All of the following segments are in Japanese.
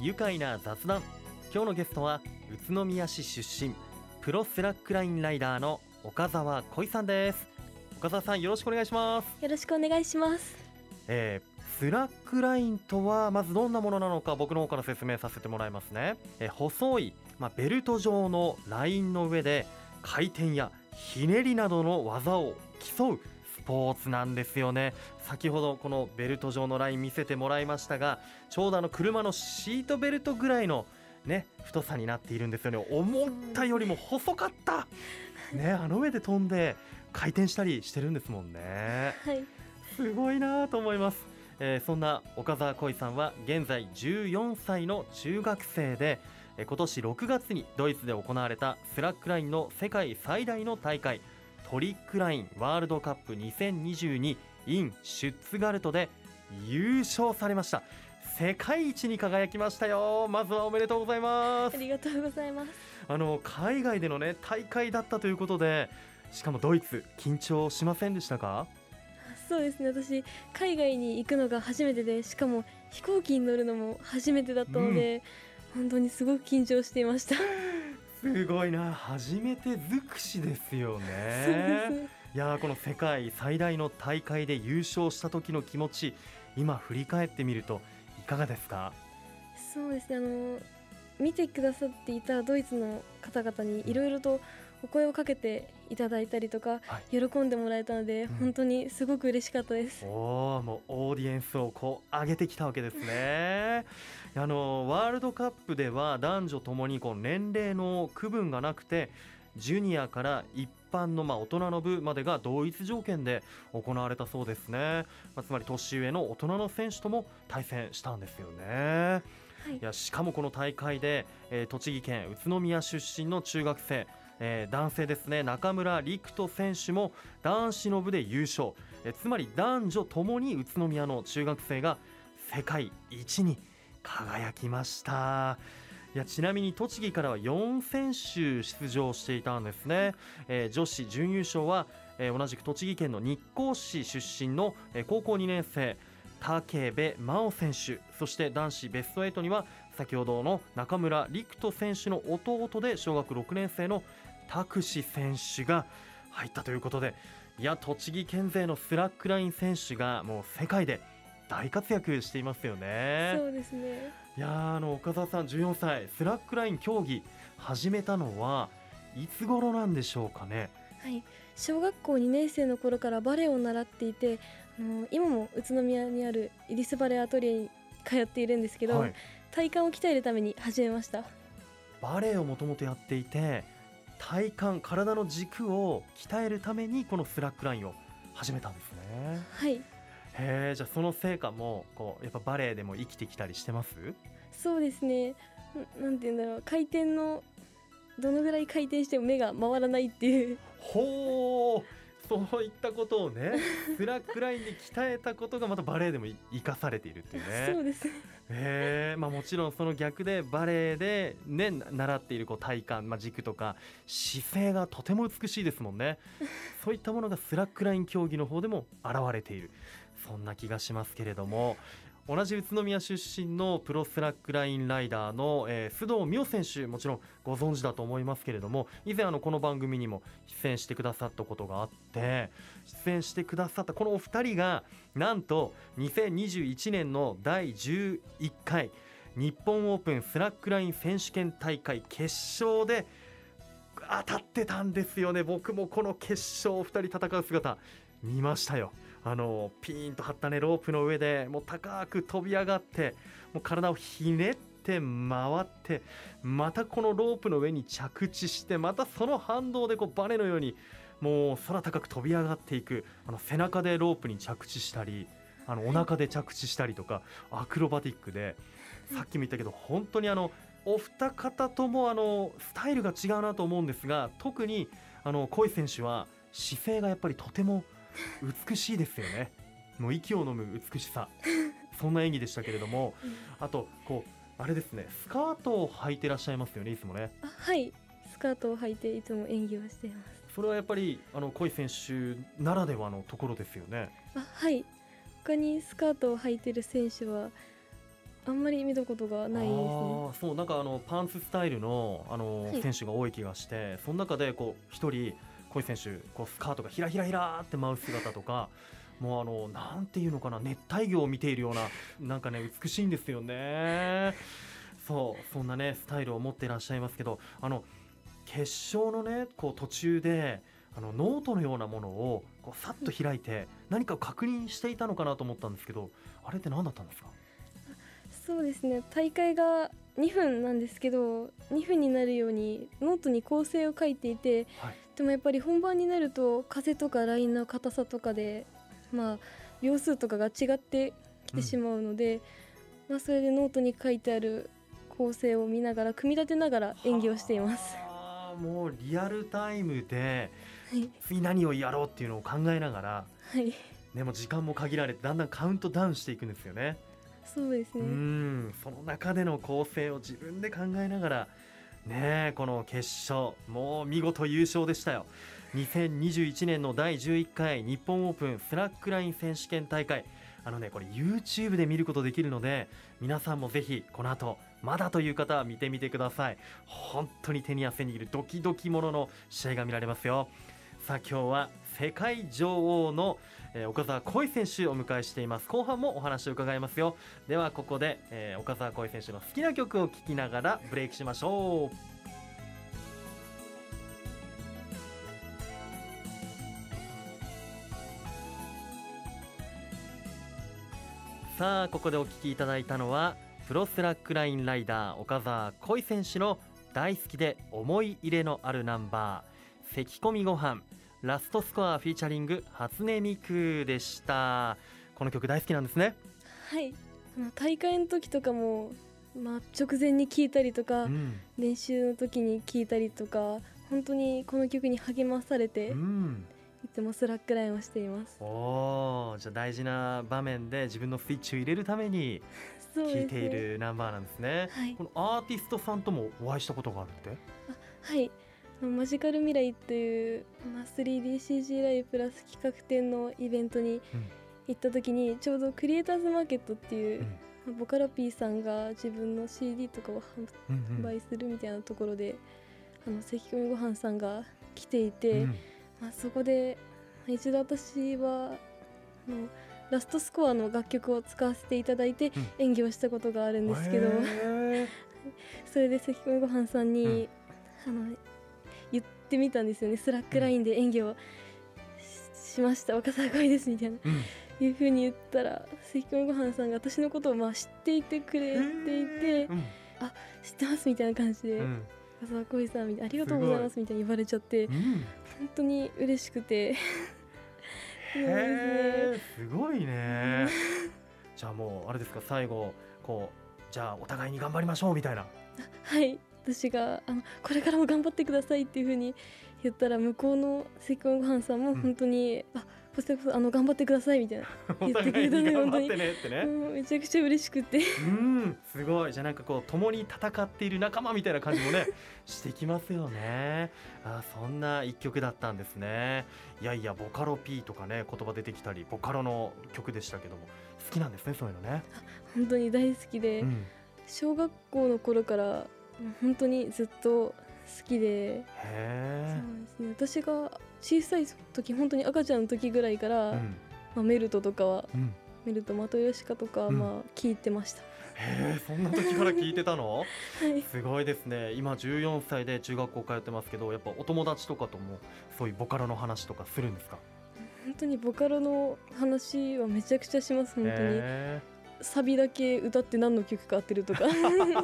愉快な雑談。今日のゲストは宇都宮市出身プロスラックラインライダーの岡澤恋さんです。岡澤さんよろしくお願いします。よろしくお願いします。えースラックラインとはまずどんなものなのか僕の方から説明させてもらいますね、えー細い、まあ、ベルト状のラインの上で回転やひねりなどの技を競うスポーツなんですよね。先ほどこのベルト状のライン見せてもらいましたがちょうどあの車のシートベルトぐらいのね太さになっているんですよね。思ったよりも細かったねあの上で飛んで回転したりしてるんですもんね。はい。すごいなと思います、えーそんな岡澤恋さんは現在14歳の中学生でえー今年6月にドイツで行われたスラックラインの世界最大の大会トリックラインワールドカップ2022 in シュッツガルトで優勝されました。世界一に輝きましたよ。まずはおめでとうございます。ありがとうございます。あの海外でのね大会だったということでしかもドイツ緊張しませんでしたか？そうですね。私海外に行くのが初めてでしかも飛行機に乗るのも初めてだったので、本当にすごく緊張していました、すごいな。初めて尽くしですよね。いやーこの世界最大の大会で優勝した時の気持ち今振り返ってみるといかがですか？そうですね。あの見てくださっていたドイツの方々にいろいろとお声をかけていただいたりとか、は喜んでもらえたので、うん。本当にすごく嬉しかったです。おーもうオーディエンスをこう上げてきたわけですね。あのワールドカップでは男女ともにこう年齢の区分がなくてジュニアから一般のまあ大人の部までが同一条件で行われたそうですね、まあ、つまり年上の大人の選手とも対戦したんですよね。はい。いやしかもこの大会で、えー栃木県宇都宮出身の中学生、えー男性ですね。中村陸斗選手も男子の部で優勝、えーつまり男女ともに宇都宮の中学生が世界一に輝きました。いやちなみに栃木からは4選手出場していたんですね、えー女子準優勝は、えー同じく栃木県の日光市出身の、えー高校2年生武部真央選手。そして男子ベスト8には先ほどの中村陸斗選手の弟で小学6年生の拓司選手が入ったということでいや栃木県勢のスラックライン選手がもう世界で大活躍していますよね。そうですねいやーあの岡澤さん14歳スラックライン競技始めたのはいつ頃なんでしょうかね？はい、小学校2年生の頃からバレエを習っていてあの今も宇都宮にあるイリスバレエアトリエに通っているんですけど、はい、体幹を鍛えるために始めましたバレエをもともとやっていて体幹体の軸を鍛えるためにこのスラックラインを始めたんですね。はい。へえじゃあその成果もこうやっぱバレエでも生きてきたりしてます？そうですね。んなんて言うんだろう。回転のどのぐらい回転しても目が回らないっていう。ほうそういったことをねスラックラインで鍛えたことがまたバレエでもい生かされているっていうね。そうです。えまあ、もちろんその逆でバレエで、ね、な習っているこう体幹、まあ、軸とか姿勢がとても美しいですもんね。そういったものがスラックライン競技の方でも現れている。そんな気がしますけれども同じ宇都宮出身のプロスラックラインライダーの、えー須藤美桜選手もちろんご存知だと思いますけれども以前あのこの番組にも出演してくださったことがあって出演してくださったこのお二人がなんと2021年の第11回日本オープンスラックライン選手権大会決勝で当たってたんですよね。僕もこの決勝お二人戦う姿見ましたよ。あのピーンと張ったねロープの上でもう高く飛び上がってもう体をひねって回ってまたこのロープの上に着地してまたその反動でこうバネのようにもう空高く飛び上がっていくあの背中でロープに着地したりあのお腹で着地したりとかアクロバティックでさっきも言ったけど本当にあのお二方ともあのスタイルが違うなと思うんですが特にあの小井選手は姿勢がやっぱりとても美しいですよね。もう息を飲む美しさ。そんな演技でしたけれどもあとこうあれですねスカートを履いてらっしゃいますよねいつもね。あはい。スカートを履いていつも演技をしています。それはやっぱりあの小井選手ならではのところですよね。あはい。他にスカートを履いてる選手はあんまり見たことがないですね。そうなんかあのパンツスタイルのあの、はい。選手が多い気がしてその中でこう一人小井選手こうスカートがひらひらひらって舞う姿とかもうあのなんていうのかな熱帯魚を見ているようななんかね美しいんですよね。そうそんなねスタイルを持っていらっしゃいますけどあの決勝のねこう途中であのノートのようなものをこうさっと開いて何かを確認していたのかなと思ったんですけどあれって何だったんですか？そうですね。大会が2分なんですけど2分になるようにノートに構成を書いていてはいでもやっぱり本番になると風とかラインの硬さとかでまあ秒数とかが違ってきてしまうので、まあ、それでノートに書いてある構成を見ながら組み立てながら演技をしています。はあもうリアルタイムではい、次何をやろうっていうのを考えながらはい、でも時間も限られてだんだんカウントダウンしていくんですよね。うそうですね。んその中での構成を自分で考えながらねえこの決勝もう見事優勝でしたよ。2021年の第11回日本オープンスラックライン選手権大会。あのねこれ YouTube で見ることできるので皆さんもぜひこの後まだという方は見てみてください。本当に手に汗握るドキドキものの試合が見られますよ。さあ今日は世界女王の、えー岡澤恋選手をお迎えしています。後半もお話を伺いますよ。ではここで、えー岡澤恋選手の好きな曲を聴きながらブレイクしましょう。さあここでお聴きいただいたのはプロスラックラインライダー岡澤恋選手の大好きで思い入れのあるナンバー「咳込みごはん。ラストスコアフィーチャリング初音ミクでした。この曲大好きなんですね。はい、あの大会の時とかも、まあ、直前に聴いたりとか、うん、練習の時に聴いたりとか本当にこの曲に励まされて、いうん、つもスラックラインをしています。おーじゃあ大事な場面で自分のスイッチを入れるために聴いているナンバーなんですね。はい。このアーティストさんともお会いしたことがあるって？はいマジカル未来という、まあ、3DCG ライブプラス企画展のイベントにうん行った時にちょうどクリエイターズマーケットっていう、うん。まあボカロ P さんが自分の CD とかを販うんうん売するみたいなところで、あのせきこみごはんさんが来ていて、うん。まあ、そこでまあ一度私はあのラストスコアの楽曲を使わせていただいてうん。演技をしたことがあるんですけど、へー。それでせきこみごはんさんに、あの言ってみたんですよね。スラックラインで演技をししました。岡澤恋ですみたいな。うん。いうふうに言ったらせきこみごはんさんが私のことをまあ知っていてくれていてうん。知ってますみたいな感じで、うん。若狭恋さんみたいなありがとうございますみたいに言われちゃってうん。本当に嬉しくて。ね。すごいね。じゃあもうあれですか最後こうじゃあお互いに頑張りましょうみたいな。はい私があのこれからも頑張ってくださいっていうふうに言ったら向こうの関込ごはんさんもうん本当に、あこちらこそあの頑張ってくださいみたいな、お言ってくれたね頑張ってね。ってねもうめちゃくちゃ嬉しくて。うんすごい。じゃあなんかこう共に戦っている仲間みたいな感じもね してきますよね。あそんな一曲だったんですね。いやいやボカロ P とかね言葉出てきたりボカロの曲でしたけども好きなんですねそういうのね、本当に大好きで、うん、小学校の頃から本当にずっと好きで。そうですね。私が小さい時本当に赤ちゃんの時ぐらいから、うん。まあ、メルトとかはうん。メルトマトヨシカとかまあ聞いてました、へえそんな時から聞いてたの？はい。すごいですね。今14歳で中学校通ってますけどやっぱお友達とかともそういうボカロの話とかするんですか？本当にボカロの話はめちゃくちゃします本当に、へサビだけ歌って何の曲か当てるとか。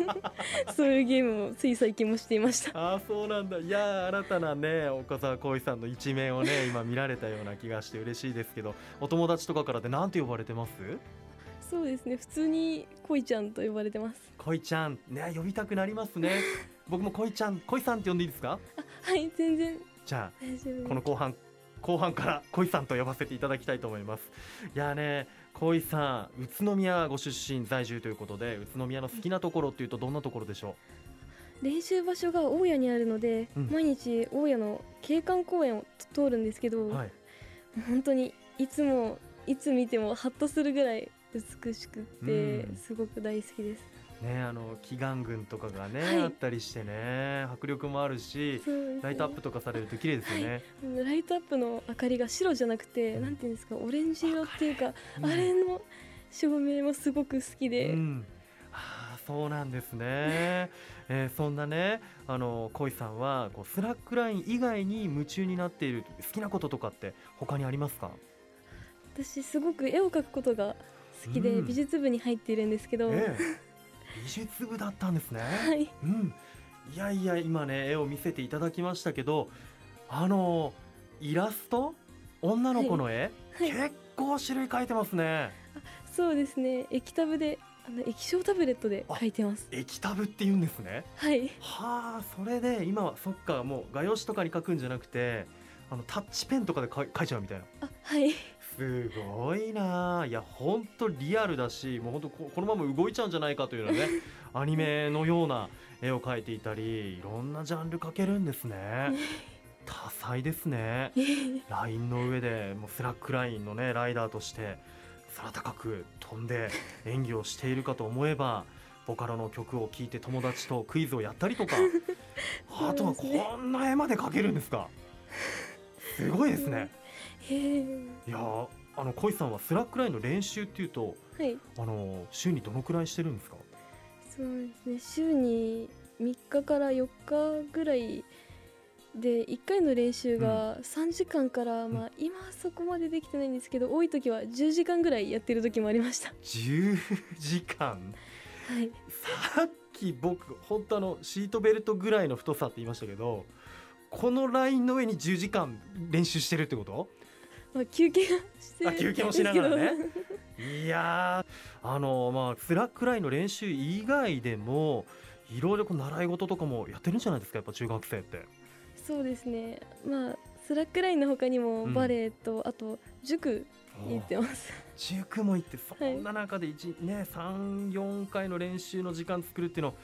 そういうゲームをつい最近もしていました。ああそうなんだ。いやー新たなね岡澤浩一さんの一面をね 今見られたような気がして嬉しいですけどお友達とかからで何て呼ばれてます？そうですね。普通に恋ちゃんと呼ばれてます。恋ちゃん。ね呼びたくなりますね。僕も恋ちゃん恋さんって呼んでいいですか？はい全然。じゃあこの後半後半から恋さんと呼ばせていただきたいと思います。いやーね恋さん宇都宮ご出身在住ということで宇都宮の好きなところっていうとどんなところでしょ練習場所が大谷にあるので、うん。毎日大谷の景観公園を通るんですけど、うはい。本当にいつもいつ見てもハッとするぐらい美しくってうん。すごく大好きです、ねあの祈願群とかがね、はい。あったりしてね迫力もあるしね。ライトアップとかされると綺麗ですよね、ライトアップの明かりが白じゃなくて、うん。なんていうんですかオレンジ色っていうか、うんあれの照明もすごく好きで、うん、ああそうなんですね、えーそんなねあの恋さんはこうスラックライン以外に夢中になっている好きなこととかって他にありますか？私すごく絵を描くことが好きで、うん。美術部に入っているんですけど、ええ美術部だったんですね。はい。うん。いやいや今ね絵を見せていただきましたけどあのイラスト？女の子の絵、はい。結構種類描いてますね。そうですね。液タブであの液晶タブレットで描いてます。液タブって言うんですね。はい。はあそれで今はそっかもう画用紙とかに描くんじゃなくてあのタッチペンとかで描い描いちゃうみたいな。あはいすごいな。あいやほんとリアルだしもうほんとここのまま動いちゃうんじゃないかというようなね アニメのような絵を描いていたりいろんなジャンル描けるんですね。多彩ですね。ラインの上でもうスラックラインのねライダーとして空高く飛んで演技をしているかと思えばボカロの曲を聴いて友達とクイズをやったりとか あとはこんな絵まで描けるんですか。すごいですねいやーあの恋さんはスラックラインの練習っていうとはい。あの週にどのくらいしてるんですか？そうですね。週に3日から4日ぐらいで1回の練習が3時間から、まあ今はそこまでできてないんですけど多い時は10時間ぐらいやってる時もありました。10時間？はい。さっき僕本当あのシートベルトぐらいの太さって言いましたけどこのラインの上に10時間練習してるってこと？まあ休憩はしてあ休憩もしながらね。いやーあのまあスラックラインの練習以外でもいろいろこう習い事とかもやってるんじゃないですかやっぱ中学生って。そうですね。まあスラックラインの他にもうん。バレエと、あと塾に行ってます。塾も行ってそんな中で一、ね3、4回の練習の時間作るっていうの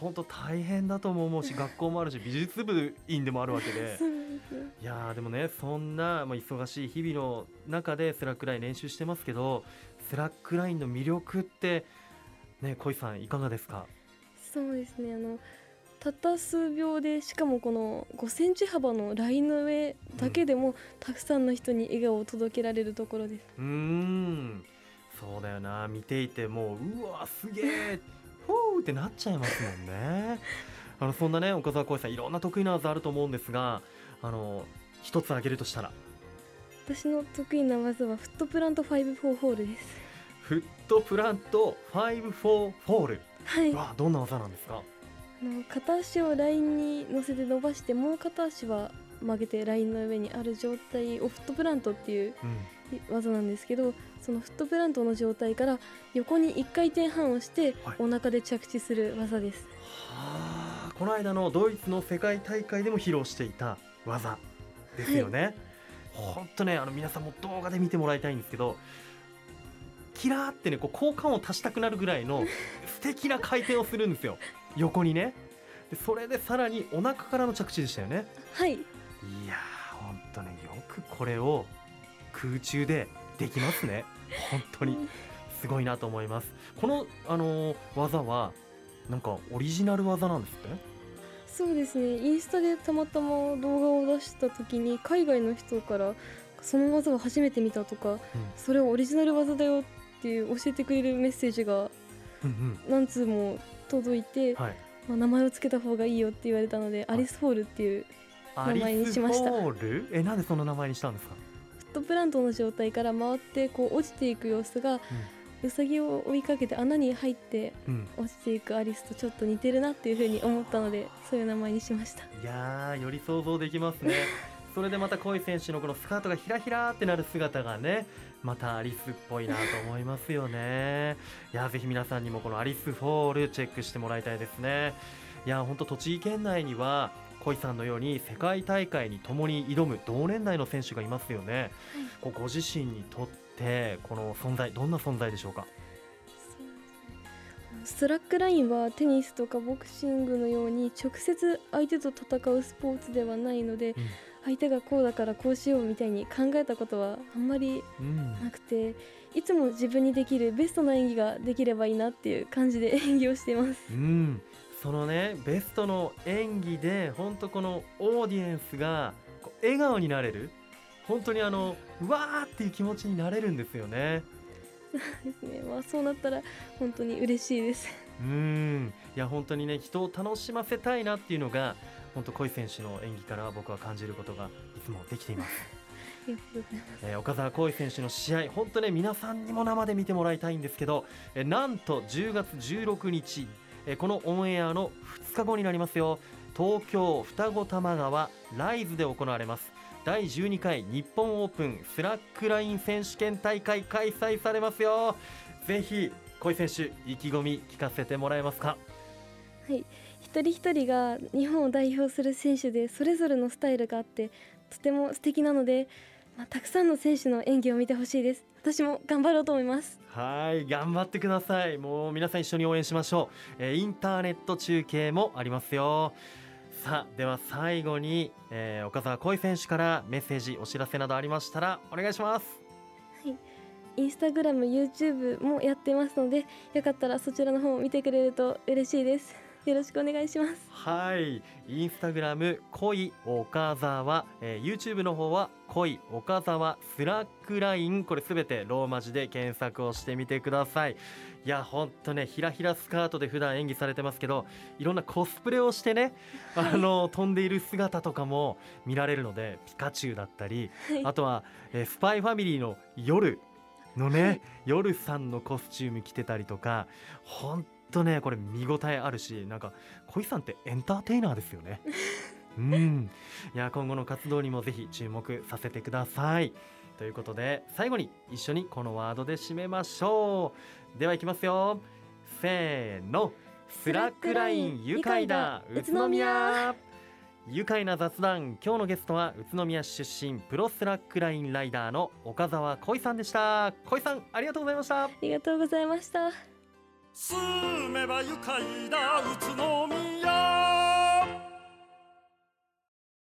本当大変だとも思うし学校もあるし美術部員でもあるわけで。いやーでもねそんな、まあ、忙しい日々の中でスラックライン練習してますけどスラックラインの魅力ってね恋さんいかがですか？そうですねあのたった数秒でしかもこの5センチ幅のラインの上だけでも、たくさんの人に笑顔を届けられるところです。うーん。そうだよな。見ていてもううわすげえふーってなっちゃいますもんね。あのそんなね岡澤恋さんいろんな得意な技あると思うんですがあの一つ挙げるとしたら。私の得意な技はフットプラント5-4フォールです。フットプラント5-4フォール。はい。あわどんな技なんですか？の片足をラインに乗せて伸ばしてもう片足は曲げてラインの上にある状態をフットプラントっていううん技なんですけどそのフットプラントの状態から横に1回転半をしてはいお腹で着地する技です、はあこの間のドイツの世界大会でも披露していた技ですよね。本当ねあの皆さんも動画で見てもらいたいんですけどキラーってねこう好感を足したくなるぐらいの 素敵な回転をするんですよ横にね。でそれでさらにお腹からの着地でしたよね。はいいやー本当ねよくこれを空中でできますね。本当に。すごいなと思います。この、あのー技はなんかオリジナル技なんですって？そうですね。インスタでたまたま動画を出した時に海外の人からその技を初めて見たとかそれはオリジナル技だよっていう教えてくれるメッセージがうんうん。何通も届いて、はい。まあ、名前を付けた方がいいよって言われたので、アリスホールっていうア名前にしました。ホール？えなんでその名前にしたんですか、トプラントの状態から回ってこう落ちていく様子がウサギを追いかけて穴に入ってうん、落ちていくアリスとちょっと似てるなっていうふうに思ったのでそういう名前にしました。いやーより想像できますね。それでまた恋選手のこのスカートがひらひらってなる姿がねまたアリスっぽいなと思いますよね。いやーぜひ皆さんにもこのアリスフォールチェックしてもらいたいですね。いやーほんと栃木県内には恋さんのように世界大会に共に挑む同年代の選手がいますよね、こうご自身にとってこの存在どんな存在でしょうか？スラックラインはテニスとかボクシングのように直接相手と戦うスポーツではないので、相手がこうだからこうしようみたいに考えたことはあんまりうんなくていつも自分にできるベストな演技ができればいいなっていう感じで 演技をしています。うん、そのねベストの演技で本当このオーディエンスが笑顔になれる本当にあのうわーっていう気持ちになれるんですよね。ですね。まあそうなったら本当に嬉しいです。うんいや本当にね人を楽しませたいなっていうのが本当小井選手の演技から僕は感じることがいつもできています。えー岡澤浩井選手の試合、本当ね皆さんにも生で見てもらいたいんですけど、えーなんと10月16日、えこのオンエアの2日後になりますよ、東京双子玉川ライズで行われます。第12回日本オープンスラックライン選手権大会開催されますよ。ぜひ小井選手意気込み聞かせてもらえますか？はい。一人一人が日本を代表する選手でそれぞれのスタイルがあってとても素敵なので、まあ、たくさんの選手の演技を見てほしいです。私も頑張ろうと思います。はい頑張ってください。もう皆さん一緒に応援しましょう、えーインターネット中継もありますよ。さあでは最後に、えー岡澤恋選手からメッセージお知らせなどありましたらお願いします。インスタグラム、YouTube もやってますので、よかったらそちらの方を見てくれると嬉しいです。よろしくお願いします。はい。インスタグラム恋岡澤、えー YouTube の方は恋岡澤スラックライン。これすべてローマ字で検索をしてみてください。いやほんとねひらひらスカートで普段演技されてますけどいろんなコスプレをしてね あの飛んでいる姿とかも見られるのでピカチュウだったりはい。あとは、えースパイファミリーの夜のね、夜さんのコスチューム着てたりとかほんとねこれ見応えあるしなんか小井さんってエンターテイナーですよね。うん。いや今後の活動にもぜひ注目させてください。ということで最後に一緒にこのワードで締めましょう。ではいきますよ。せーの。スラックライン愉快だ。宇都宮。愉快な雑談。今日のゲストは宇都宮出身プロスラックラインライダーの岡澤恋さんでした。恋さんありがとうございました。ありがとうございました。住めば愉快だ。宇都宮。